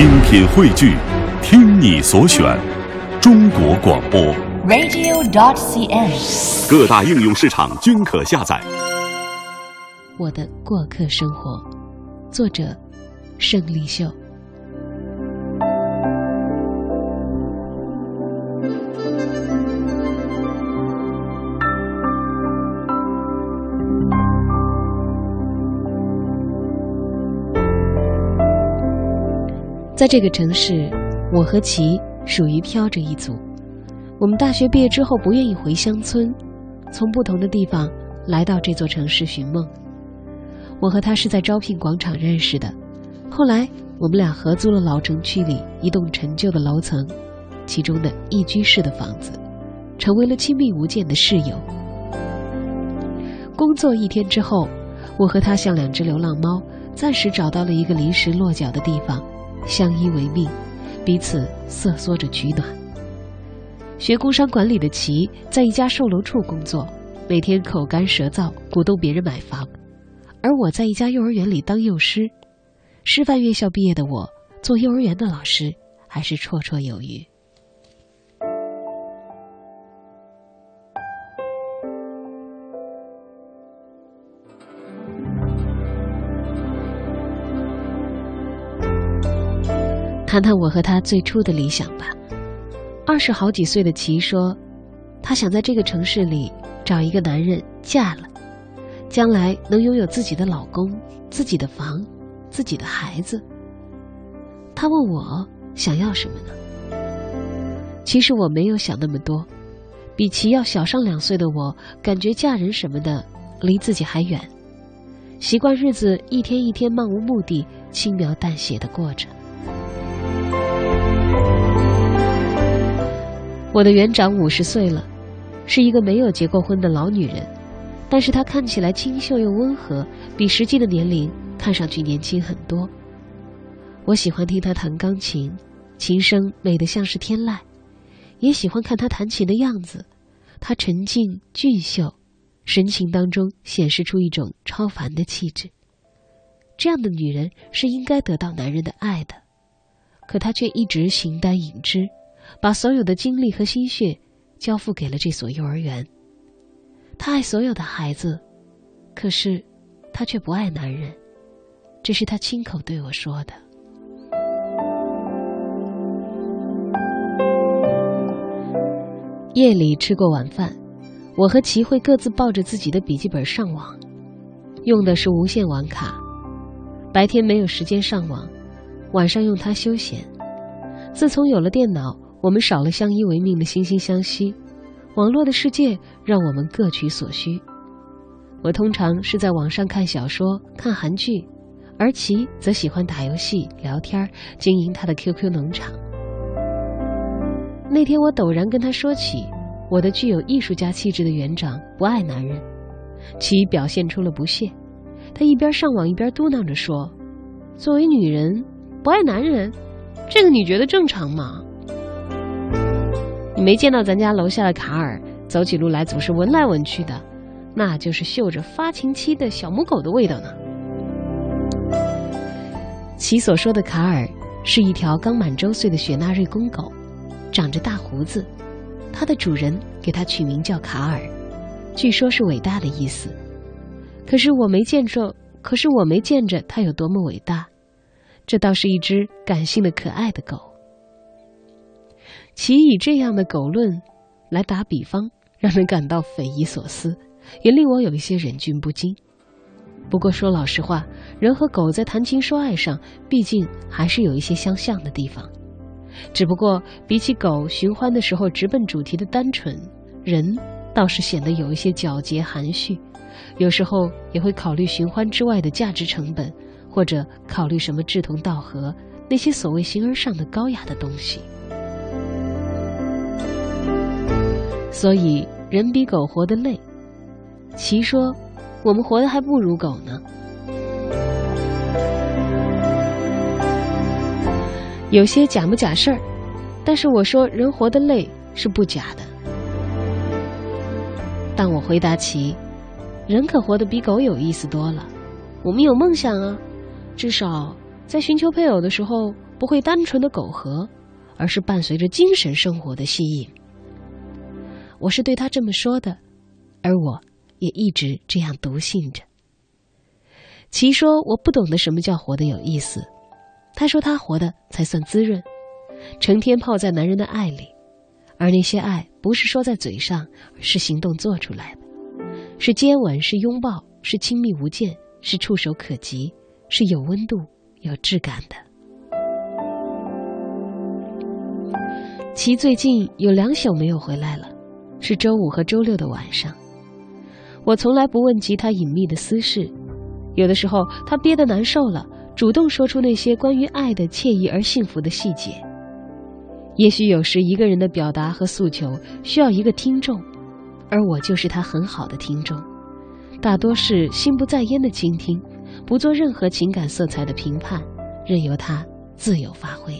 精品汇聚，听你所选，中国广播。radio.dot.cn，。各大应用市场均可下载。我的过客生活，作者胜利秀。在这个城市，我和齐属于飘着一组。我们大学毕业之后不愿意回乡村，从不同的地方来到这座城市寻梦。我和他是在招聘广场认识的，后来我们俩合租了老城区里一栋陈旧的楼层，其中的一居室的房子，成为了亲密无间的室友。工作一天之后，我和他像两只流浪猫，暂时找到了一个临时落脚的地方，相依为命，彼此瑟缩着取暖。学工商管理的齐在一家售楼处工作，每天口干舌燥，鼓动别人买房；而我在一家幼儿园里当幼师，师范院校毕业的我，做幼儿园的老师还是绰绰有余。谈谈我和他最初的理想吧。二十好几岁的齐说，他想在这个城市里找一个男人嫁了，将来能拥有自己的老公、自己的房、自己的孩子。他问我想要什么呢？其实我没有想那么多，比齐要小上两岁的我，感觉嫁人什么的离自己还远，习惯日子一天一天漫无目的、轻描淡写的过着。我的园长五十岁了，是一个没有结过婚的老女人，但是她看起来清秀又温和，比实际的年龄看上去年轻很多。我喜欢听她弹钢琴，琴声美得像是天籁，也喜欢看她弹琴的样子，她沉静俊秀，神情当中显示出一种超凡的气质。这样的女人是应该得到男人的爱的，可她却一直形单影只。把所有的精力和心血交付给了这所幼儿园。他爱所有的孩子，可是他却不爱男人，这是他亲口对我说的。夜里吃过晚饭，我和齐慧各自抱着自己的笔记本上网，用的是无线网卡。白天没有时间上网，晚上用它休闲。自从有了电脑，我们少了相依为命的惺惺相惜，网络的世界让我们各取所需。我通常是在网上看小说、看韩剧，而其则喜欢打游戏、聊天，经营他的 QQ 农场。那天我陡然跟他说起，我的具有艺术家气质的园长不爱男人，其表现出了不屑。他一边上网一边嘟囔着说：“作为女人，不爱男人，这个你觉得正常吗？”没见到咱家楼下的卡尔走起路来总是闻来闻去的，那就是嗅着发情期的小母狗的味道呢。其所说的卡尔是一条刚满周岁的雪纳瑞公狗，长着大胡子，它的主人给它取名叫卡尔，据说是伟大的意思。可是我没见着，可是我没见着它有多么伟大，这倒是一只感性的可爱的狗。其以这样的狗论来打比方，让人感到匪夷所思，也令我有一些忍俊不禁。不过说老实话，人和狗在谈情说爱上，毕竟还是有一些相像的地方。只不过比起狗寻欢的时候直奔主题的单纯，人倒是显得有一些皎洁含蓄，有时候也会考虑寻欢之外的价值成本，或者考虑什么志同道合那些所谓形而上的高雅的东西。所以人比狗活得累。齐说：“我们活得还不如狗呢。”有些假不假事儿，但是我说人活得累是不假的。但我回答齐：“人可活得比狗有意思多了。我们有梦想啊，至少在寻求配偶的时候，不会单纯的苟合，而是伴随着精神生活的吸引。我是对他这么说的，而我也一直这样笃信着。其说我不懂得什么叫活得有意思，他说他活的才算滋润，成天泡在男人的爱里，而那些爱不是说在嘴上，是行动做出来的，是接吻，是拥抱，是亲密无间，是触手可及，是有温度、有质感的。其最近有两宿没有回来了，是周五和周六的晚上。我从来不问及他隐秘的私事。有的时候，他憋得难受了，主动说出那些关于爱的惬意而幸福的细节。也许有时一个人的表达和诉求需要一个听众，而我就是他很好的听众，大多是心不在焉的倾听，不做任何情感色彩的评判，任由他自由发挥。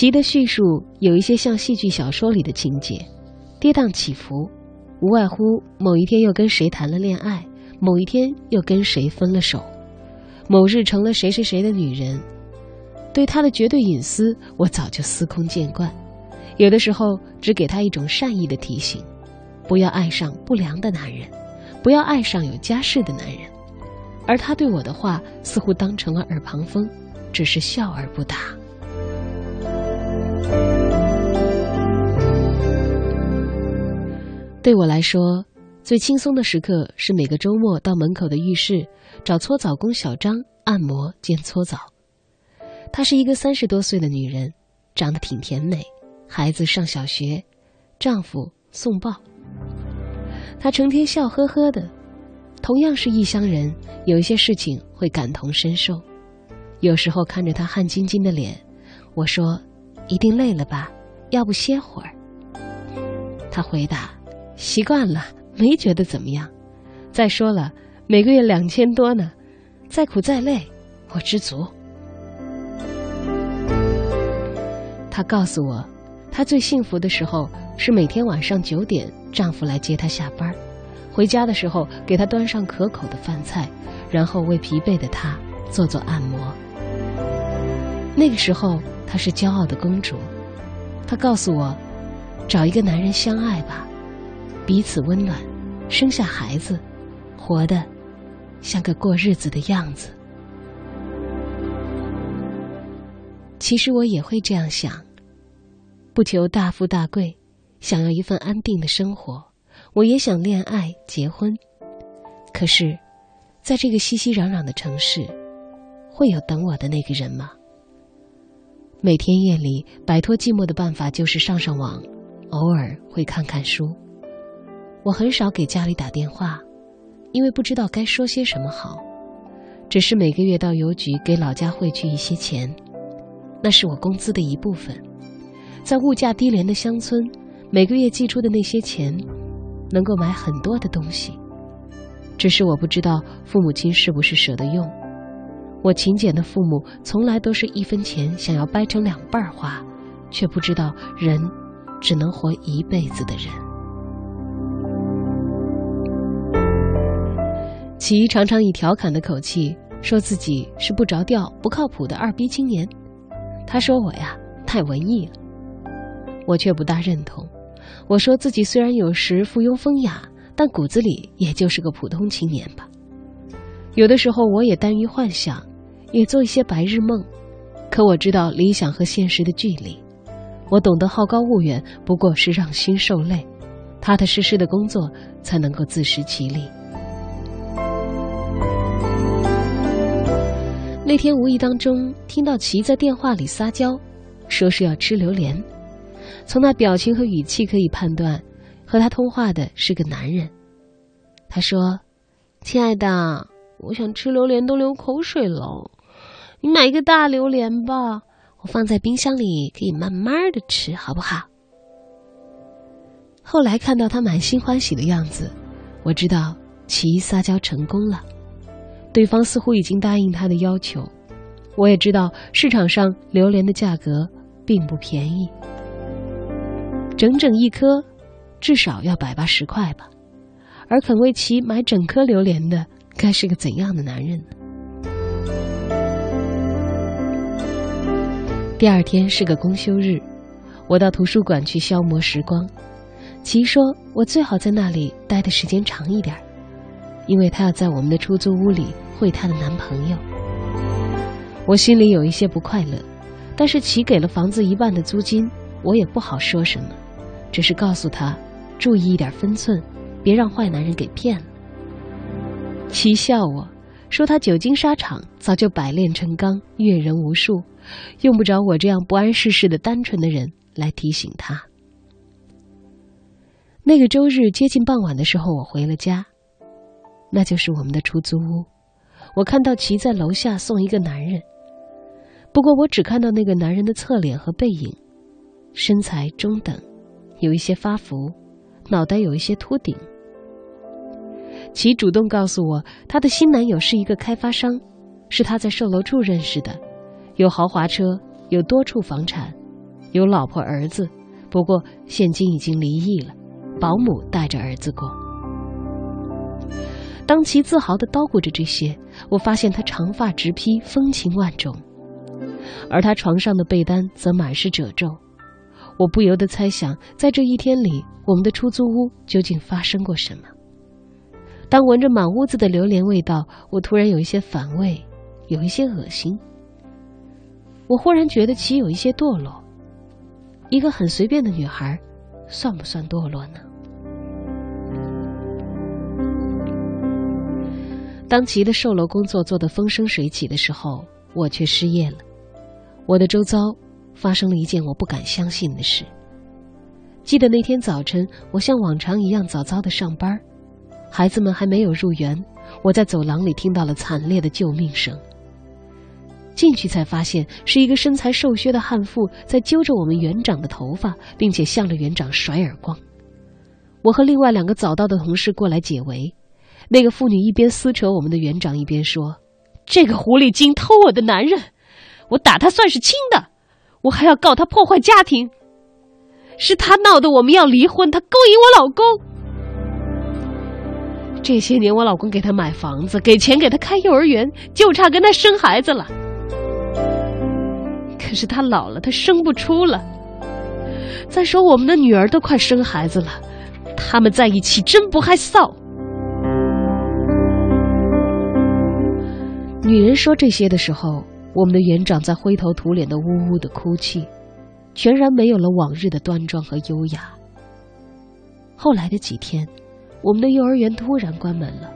其的叙述有一些像戏剧小说里的情节，跌宕起伏。无外乎某一天又跟谁谈了恋爱，某一天又跟谁分了手，某日成了谁谁谁的女人。对他的绝对隐私，我早就司空见惯。有的时候只给他一种善意的提醒：不要爱上不良的男人，不要爱上有家室的男人。而他对我的话似乎当成了耳旁风，只是笑而不答。对我来说，最轻松的时刻是每个周末到门口的浴室找搓澡工小张按摩兼搓澡。她是一个三十多岁的女人，长得挺甜美，孩子上小学，丈夫送报。她成天笑呵呵的，同样是异乡人，有一些事情会感同身受。有时候看着她汗津津的脸，我说：“一定累了吧？要不歇会儿？”她回答。习惯了，没觉得怎么样。再说了，每个月两千多呢，再苦再累，我知足。她告诉我，她最幸福的时候是每天晚上九点，丈夫来接她下班，回家的时候给她端上可口的饭菜，然后为疲惫的她做做按摩。那个时候，她是骄傲的公主。她告诉我，找一个男人相爱吧。彼此温暖，生下孩子，活得像个过日子的样子。其实我也会这样想，不求大富大贵，想要一份安定的生活。我也想恋爱结婚，可是，在这个熙熙攘攘的城市，会有等我的那个人吗？每天夜里摆脱寂寞的办法就是上上网，偶尔会看看书。我很少给家里打电话，因为不知道该说些什么好。只是每个月到邮局给老家汇去一些钱，那是我工资的一部分。在物价低廉的乡村，每个月寄出的那些钱，能够买很多的东西。只是我不知道父母亲是不是舍得用。我勤俭的父母从来都是一分钱想要掰成两半花，却不知道人只能活一辈子的人。其常常以调侃的口气说自己是不着调、不靠谱的二逼青年。他说我呀太文艺了，我却不大认同。我说自己虽然有时附庸风雅，但骨子里也就是个普通青年吧。有的时候我也耽于幻想，也做一些白日梦。可我知道理想和现实的距离，我懂得好高骛远不过是让心受累，踏踏实实的工作才能够自食其力。那天无意当中听到齐在电话里撒娇，说是要吃榴莲。从那表情和语气可以判断，和他通话的是个男人。他说：“亲爱的，我想吃榴莲都流口水了，你买一个大榴莲吧，我放在冰箱里可以慢慢的吃，好不好？”后来看到他满心欢喜的样子，我知道齐撒娇成功了。对方似乎已经答应他的要求，我也知道市场上榴莲的价格并不便宜，整整一颗至少要百八十块吧，而肯为其买整颗榴莲的该是个怎样的男人呢？第二天是个公休日，我到图书馆去消磨时光。其说我最好在那里待的时间长一点，因为她要在我们的出租屋里会她的男朋友。我心里有一些不快乐，但是齐给了房子一半的租金，我也不好说什么，只是告诉她注意一点分寸，别让坏男人给骗了。齐笑我说他久经沙场，早就百炼成钢，阅人无数，用不着我这样不谙世事的单纯的人来提醒他。那个周日接近傍晚的时候，我回了家，那就是我们的出租屋。我看到齐在楼下送一个男人。不过我只看到那个男人的侧脸和背影，身材中等，有一些发福，脑袋有一些秃顶。其主动告诉我，她的新男友是一个开发商，是她在售楼处认识的，有豪华车，有多处房产，有老婆儿子，不过现今已经离异了，保姆带着儿子过。当其自豪地叨咕着这些，我发现他长发直披，风情万种。而他床上的被单则满是褶皱，我不由得猜想，在这一天里，我们的出租屋究竟发生过什么？当闻着满屋子的榴莲味道，我突然有一些反胃，有一些恶心。我忽然觉得其有一些堕落。一个很随便的女孩，算不算堕落呢？当其的售楼工作做得风生水起的时候，我却失业了。我的周遭发生了一件我不敢相信的事。记得那天早晨，我像往常一样早早的上班，孩子们还没有入园，我在走廊里听到了惨烈的救命声。进去才发现是一个身材瘦削的悍妇在揪着我们园长的头发，并且向着园长甩耳光。我和另外两个早到的同事过来解围，那个妇女一边撕扯我们的园长，一边说：“这个狐狸精偷我的男人。”我打他算是轻的，我还要告他破坏家庭。是他闹得我们要离婚，他勾引我老公。这些年我老公给他买房子，给钱给他开幼儿园，就差跟他生孩子了。可是他老了，他生不出了。再说我们的女儿都快生孩子了，他们在一起真不害臊。女人说这些的时候。我们的园长在灰头土脸的呜呜的哭泣，全然没有了往日的端庄和优雅。后来的几天，我们的幼儿园突然关门了，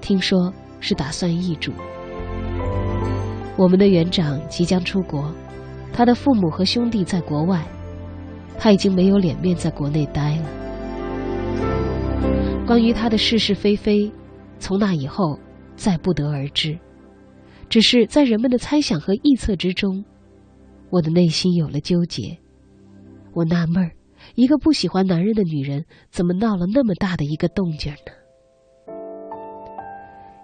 听说是打算易主。我们的园长即将出国，他的父母和兄弟在国外，他已经没有脸面在国内待了。关于他的是是非非，从那以后再不得而知。只是在人们的猜想和臆测之中，我的内心有了纠结。我纳闷儿，一个不喜欢男人的女人，怎么闹了那么大的一个动静呢？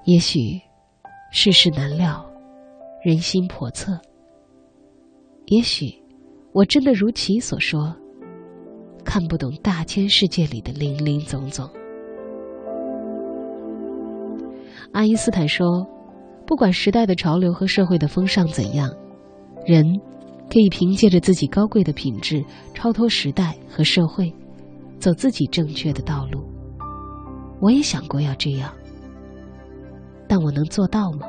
也许世事难料，人心叵测。也许我真的如其所说，看不懂大千世界里的林林总总。爱因斯坦说。不管时代的潮流和社会的风尚怎样，人可以凭借着自己高贵的品质，超脱时代和社会，走自己正确的道路。我也想过要这样，但我能做到吗？